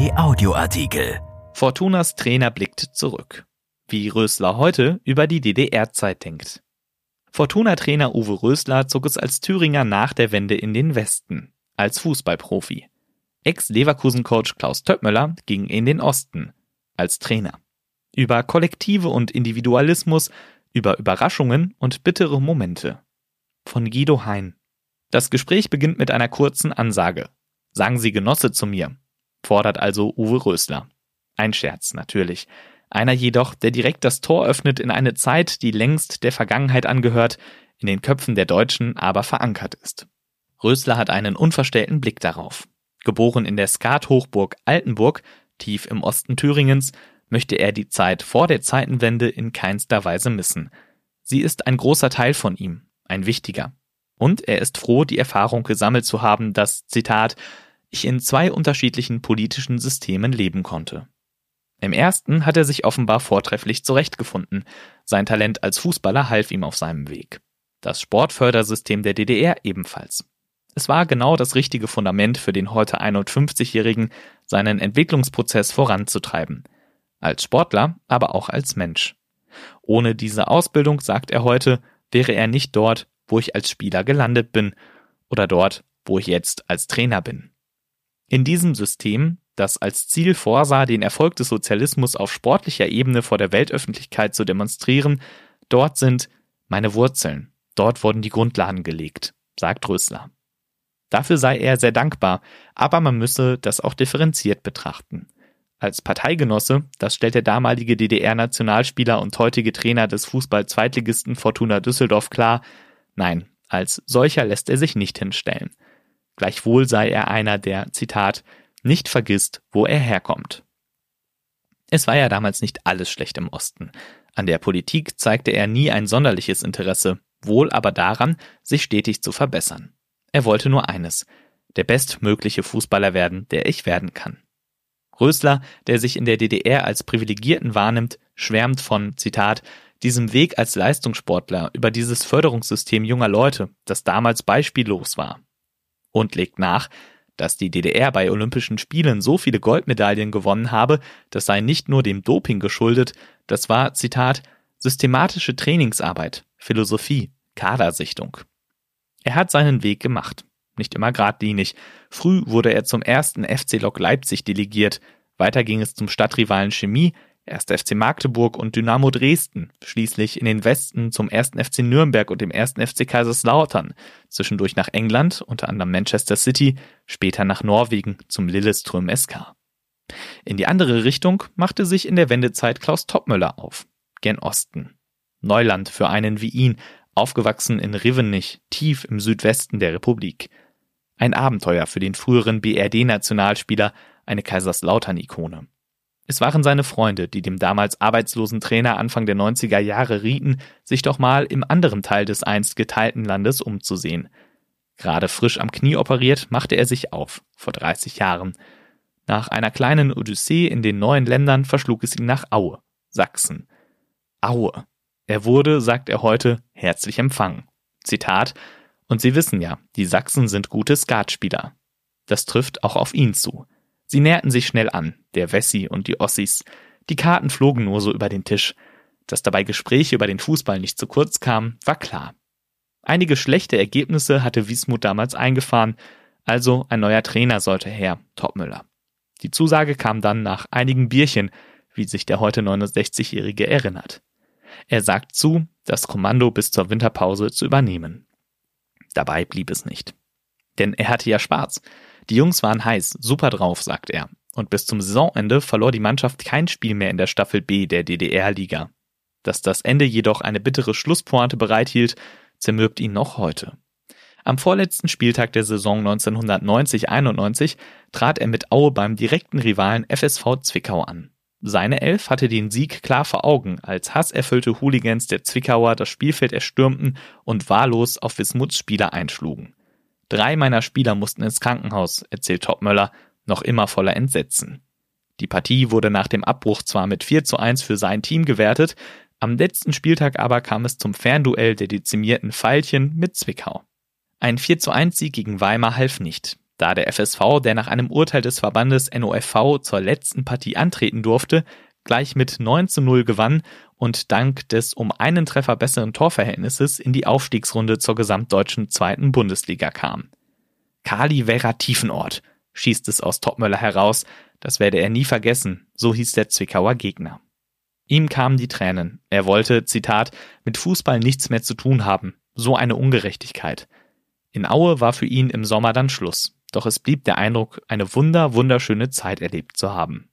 Kai Audioartikel. Fortunas Trainer blickt zurück. Wie Rösler heute über die DDR-Zeit denkt. Fortuna-Trainer Uwe Rösler zog es als Thüringer nach der Wende in den Westen, als Fußballprofi. Ex-Leverkusen-Coach Klaus Töppmöller ging in den Osten, als Trainer. Über Kollektive und Individualismus, über Überraschungen und bittere Momente. Von Guido Hein. Das Gespräch beginnt mit einer kurzen Ansage. Sagen Sie Genosse zu mir, fordert also Uwe Rösler. Ein Scherz, natürlich. Einer jedoch, der direkt das Tor öffnet in eine Zeit, die längst der Vergangenheit angehört, in den Köpfen der Deutschen aber verankert ist. Rösler hat einen unverstellten Blick darauf. Geboren in der Skathochburg Altenburg, tief im Osten Thüringens, möchte er die Zeit vor der Zeitenwende in keinster Weise missen. Sie ist ein großer Teil von ihm, ein wichtiger. Und er ist froh, die Erfahrung gesammelt zu haben, dass, Zitat, ich in zwei unterschiedlichen politischen Systemen leben konnte. Im ersten hat er sich offenbar vortrefflich zurechtgefunden. Sein Talent als Fußballer half ihm auf seinem Weg. Das Sportfördersystem der DDR ebenfalls. Es war genau das richtige Fundament für den heute 51-Jährigen, seinen Entwicklungsprozess voranzutreiben. Als Sportler, aber auch als Mensch. Ohne diese Ausbildung, sagt er heute, wäre er nicht dort, wo ich als Spieler gelandet bin oder dort, wo ich jetzt als Trainer bin. In diesem System, das als Ziel vorsah, den Erfolg des Sozialismus auf sportlicher Ebene vor der Weltöffentlichkeit zu demonstrieren, dort sind meine Wurzeln, dort wurden die Grundlagen gelegt, sagt Rösler. Dafür sei er sehr dankbar, aber man müsse das auch differenziert betrachten. Als Parteigenosse, das stellt der damalige DDR-Nationalspieler und heutige Trainer des Fußball-Zweitligisten Fortuna Düsseldorf klar, nein, als solcher lässt er sich nicht hinstellen. Gleichwohl sei er einer, der, Zitat, nicht vergisst, wo er herkommt. Es war ja damals nicht alles schlecht im Osten. An der Politik zeigte er nie ein sonderliches Interesse, wohl aber daran, sich stetig zu verbessern. Er wollte nur eines, der bestmögliche Fußballer werden, der ich werden kann. Rösler, der sich in der DDR als Privilegierten wahrnimmt, schwärmt von, Zitat, diesem Weg als Leistungssportler über dieses Förderungssystem junger Leute, das damals beispiellos war. Und legt nach, dass die DDR bei Olympischen Spielen so viele Goldmedaillen gewonnen habe, das sei nicht nur dem Doping geschuldet, das war, Zitat, systematische Trainingsarbeit, Philosophie, Kadersichtung. Er hat seinen Weg gemacht. Nicht immer geradlinig. Früh wurde er zum ersten FC Lok Leipzig delegiert. Weiter ging es zum Stadtrivalen Chemie, 1. FC Magdeburg und Dynamo Dresden, schließlich in den Westen zum 1. FC Nürnberg und dem 1. FC Kaiserslautern, zwischendurch nach England, unter anderem Manchester City, später nach Norwegen zum Lillestrøm SK. In die andere Richtung machte sich in der Wendezeit Klaus Toppmöller auf, gen Osten. Neuland für einen wie ihn, aufgewachsen in Rivenich, tief im Südwesten der Republik. Ein Abenteuer für den früheren BRD-Nationalspieler, eine Kaiserslautern-Ikone. Es waren seine Freunde, die dem damals arbeitslosen Trainer Anfang der 90er Jahre rieten, sich doch mal im anderen Teil des einst geteilten Landes umzusehen. Gerade frisch am Knie operiert, machte er sich auf, vor 30 Jahren. Nach einer kleinen Odyssee in den neuen Ländern verschlug es ihn nach Aue, Sachsen. Aue. Er wurde, sagt er heute, herzlich empfangen. Zitat, und Sie wissen ja, die Sachsen sind gute Skatspieler. Das trifft auch auf ihn zu. Sie näherten sich schnell an, der Wessi und die Ossis. Die Karten flogen nur so über den Tisch. Dass dabei Gespräche über den Fußball nicht zu kurz kamen, war klar. Einige schlechte Ergebnisse hatte Wiesmuth damals eingefahren, also ein neuer Trainer sollte her, Topmüller. Die Zusage kam dann nach einigen Bierchen, wie sich der heute 69-Jährige erinnert. Er sagt zu, das Kommando bis zur Winterpause zu übernehmen. Dabei blieb es nicht. Denn er hatte ja Spaß. Die Jungs waren heiß, super drauf, sagt er. Und bis zum Saisonende verlor die Mannschaft kein Spiel mehr in der Staffel B der DDR-Liga. Dass das Ende jedoch eine bittere Schlusspointe bereithielt, zermürbt ihn noch heute. Am vorletzten Spieltag der Saison 1990-91 trat er mit Aue beim direkten Rivalen FSV Zwickau an. Seine Elf hatte den Sieg klar vor Augen, als hasserfüllte Hooligans der Zwickauer das Spielfeld erstürmten und wahllos auf Wismuts Spieler einschlugen. Drei meiner Spieler mussten ins Krankenhaus, erzählt Topmöller, noch immer voller Entsetzen. Die Partie wurde nach dem Abbruch zwar mit 4 zu 1 für sein Team gewertet, am letzten Spieltag aber kam es zum Fernduell der dezimierten Veilchen mit Zwickau. Ein 4 zu 1 Sieg gegen Weimar half nicht. Da der FSV, der nach einem Urteil des Verbandes NOFV zur letzten Partie antreten durfte, gleich mit 9 zu 0 gewann und dank des um einen Treffer besseren Torverhältnisses in die Aufstiegsrunde zur gesamtdeutschen zweiten Bundesliga kam. Kali Vera Tiefenort schießt es aus Topmöller heraus, das werde er nie vergessen, so hieß der Zwickauer Gegner. Ihm kamen die Tränen. Er wollte, Zitat, mit Fußball nichts mehr zu tun haben. So eine Ungerechtigkeit. In Aue war für ihn im Sommer dann Schluss. Doch es blieb der Eindruck, eine wunder, wunderschöne Zeit erlebt zu haben.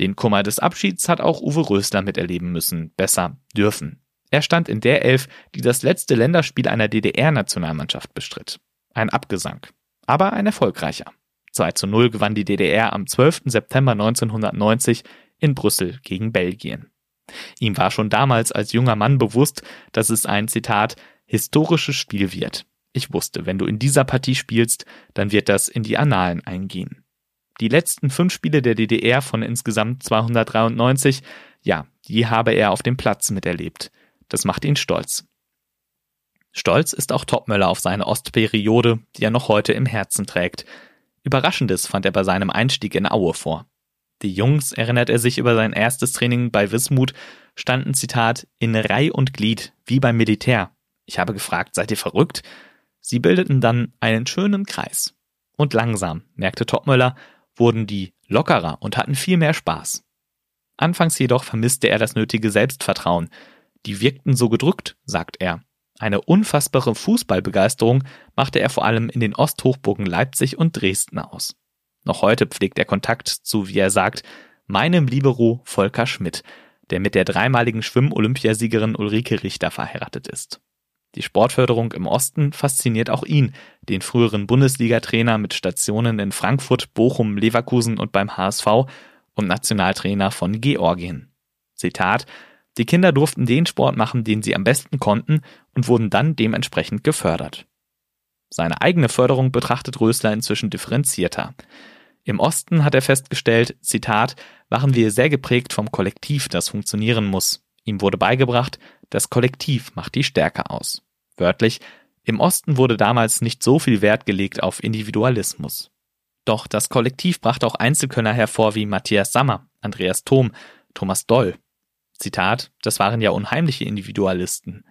Den Kummer des Abschieds hat auch Uwe Rösler miterleben müssen, besser dürfen. Er stand in der Elf, die das letzte Länderspiel einer DDR-Nationalmannschaft bestritt. Ein Abgesang, aber ein erfolgreicher. 2 zu 0 gewann die DDR am 12. September 1990 in Brüssel gegen Belgien. Ihm war schon damals als junger Mann bewusst, dass es ein Zitat historisches Spiel wird. Ich wusste, wenn du in dieser Partie spielst, dann wird das in die Annalen eingehen. Die letzten fünf Spiele der DDR von insgesamt 293, ja, die habe er auf dem Platz miterlebt. Das macht ihn stolz. Stolz ist auch Topmöller auf seine Ostperiode, die er noch heute im Herzen trägt. Überraschendes fand er bei seinem Einstieg in Aue vor. Die Jungs, erinnert er sich über sein erstes Training bei Wismut, standen, Zitat, in Reih und Glied, wie beim Militär. Ich habe gefragt, seid ihr verrückt? Sie bildeten dann einen schönen Kreis. Und langsam, merkte Topmöller, wurden die lockerer und hatten viel mehr Spaß. Anfangs jedoch vermisste er das nötige Selbstvertrauen. Die wirkten so gedrückt, sagt er. Eine unfassbare Fußballbegeisterung machte er vor allem in den Osthochburgen Leipzig und Dresden aus. Noch heute pflegt er Kontakt zu, wie er sagt, meinem Libero Volker Schmidt, der mit der dreimaligen Schwimm-Olympiasiegerin Ulrike Richter verheiratet ist. Die Sportförderung im Osten fasziniert auch ihn, den früheren Bundesliga-Trainer mit Stationen in Frankfurt, Bochum, Leverkusen und beim HSV und Nationaltrainer von Georgien. Zitat Die Kinder durften den Sport machen, den sie am besten konnten und wurden dann dementsprechend gefördert. Seine eigene Förderung betrachtet Rösler inzwischen differenzierter. Im Osten hat er festgestellt, Zitat, waren wir sehr geprägt vom Kollektiv, das funktionieren muss. Ihm wurde beigebracht, das Kollektiv macht die Stärke aus. Wörtlich, im Osten wurde damals nicht so viel Wert gelegt auf Individualismus. Doch das Kollektiv brachte auch Einzelkönner hervor wie Matthias Sammer, Andreas Thom, Thomas Doll. Zitat, das waren ja unheimliche Individualisten.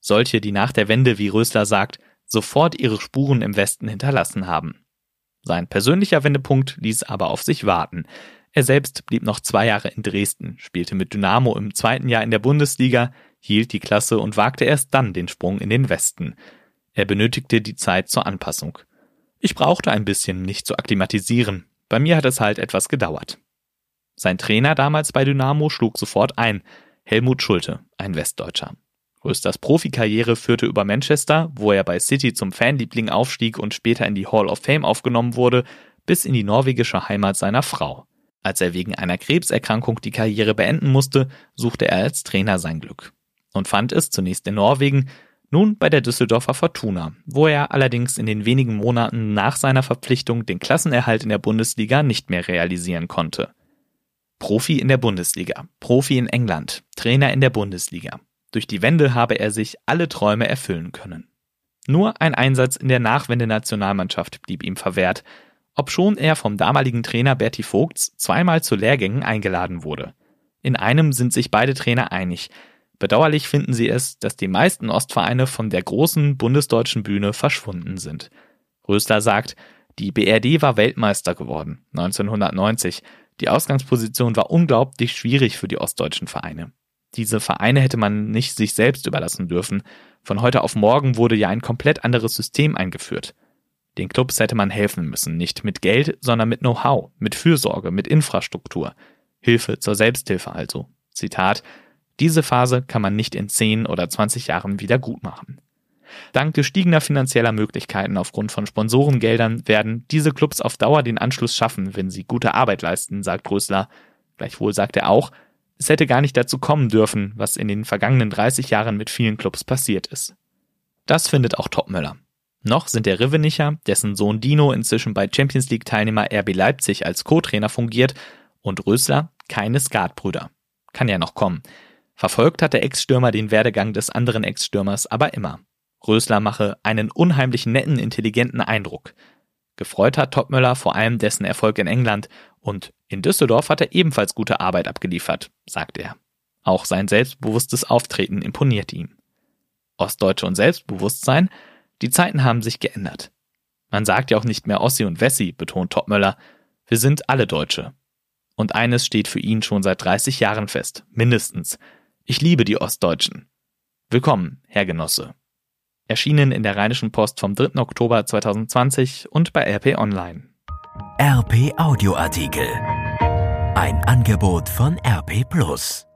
Solche, die nach der Wende, wie Rösler sagt, sofort ihre Spuren im Westen hinterlassen haben. Sein persönlicher Wendepunkt ließ aber auf sich warten. Er selbst blieb noch zwei Jahre in Dresden, spielte mit Dynamo im zweiten Jahr in der Bundesliga, hielt die Klasse und wagte erst dann den Sprung in den Westen. Er benötigte die Zeit zur Anpassung. Ich brauchte ein bisschen, mich zu akklimatisieren. Bei mir hat es halt etwas gedauert. Sein Trainer damals bei Dynamo schlug sofort ein. Helmut Schulte, ein Westdeutscher. Rösters Profikarriere führte über Manchester, wo er bei City zum Fanliebling aufstieg und später in die Hall of Fame aufgenommen wurde, bis in die norwegische Heimat seiner Frau. Als er wegen einer Krebserkrankung die Karriere beenden musste, suchte er als Trainer sein Glück und fand es zunächst in Norwegen, nun bei der Düsseldorfer Fortuna, wo er allerdings in den wenigen Monaten nach seiner Verpflichtung den Klassenerhalt in der Bundesliga nicht mehr realisieren konnte. Profi in der Bundesliga, Profi in England, Trainer in der Bundesliga. Durch die Wende habe er sich alle Träume erfüllen können. Nur ein Einsatz in der Nachwende-Nationalmannschaft blieb ihm verwehrt, obschon er vom damaligen Trainer Berti Vogts zweimal zu Lehrgängen eingeladen wurde. In einem sind sich beide Trainer einig. Bedauerlich finden sie es, dass die meisten Ostvereine von der großen bundesdeutschen Bühne verschwunden sind. Rösler sagt, die BRD war Weltmeister geworden, 1990. Die Ausgangsposition war unglaublich schwierig für die ostdeutschen Vereine. Diese Vereine hätte man nicht sich selbst überlassen dürfen. Von heute auf morgen wurde ja ein komplett anderes System eingeführt. Den Clubs hätte man helfen müssen, nicht mit Geld, sondern mit Know-how, mit Fürsorge, mit Infrastruktur. Hilfe zur Selbsthilfe also. Zitat, diese Phase kann man nicht in 10 oder 20 Jahren wieder gut machen. Dank gestiegener finanzieller Möglichkeiten aufgrund von Sponsorengeldern werden diese Clubs auf Dauer den Anschluss schaffen, wenn sie gute Arbeit leisten, sagt Rösler. Gleichwohl sagt er auch, es hätte gar nicht dazu kommen dürfen, was in den vergangenen 30 Jahren mit vielen Clubs passiert ist. Das findet auch Topmöller. Noch sind der Rivenicher, dessen Sohn Dino inzwischen bei Champions League Teilnehmer RB Leipzig als Co-Trainer fungiert, und Rösler keine Skatbrüder. Kann ja noch kommen. Verfolgt hat der Ex-Stürmer den Werdegang des anderen Ex-Stürmers aber immer. Rösler mache einen unheimlich netten, intelligenten Eindruck. Gefreut hat Topmöller vor allem dessen Erfolg in England und in Düsseldorf hat er ebenfalls gute Arbeit abgeliefert, sagt er. Auch sein selbstbewusstes Auftreten imponiert ihm. Ostdeutsche und Selbstbewusstsein, die Zeiten haben sich geändert. Man sagt ja auch nicht mehr Ossi und Wessi, betont Topmöller. Wir sind alle Deutsche. Und eines steht für ihn schon seit 30 Jahren fest, mindestens. Ich liebe die Ostdeutschen. Willkommen, Herr Genosse. Erschienen in der Rheinischen Post vom 3. Oktober 2020 und bei RP Online. RP Audioartikel. Ein Angebot von RP Plus.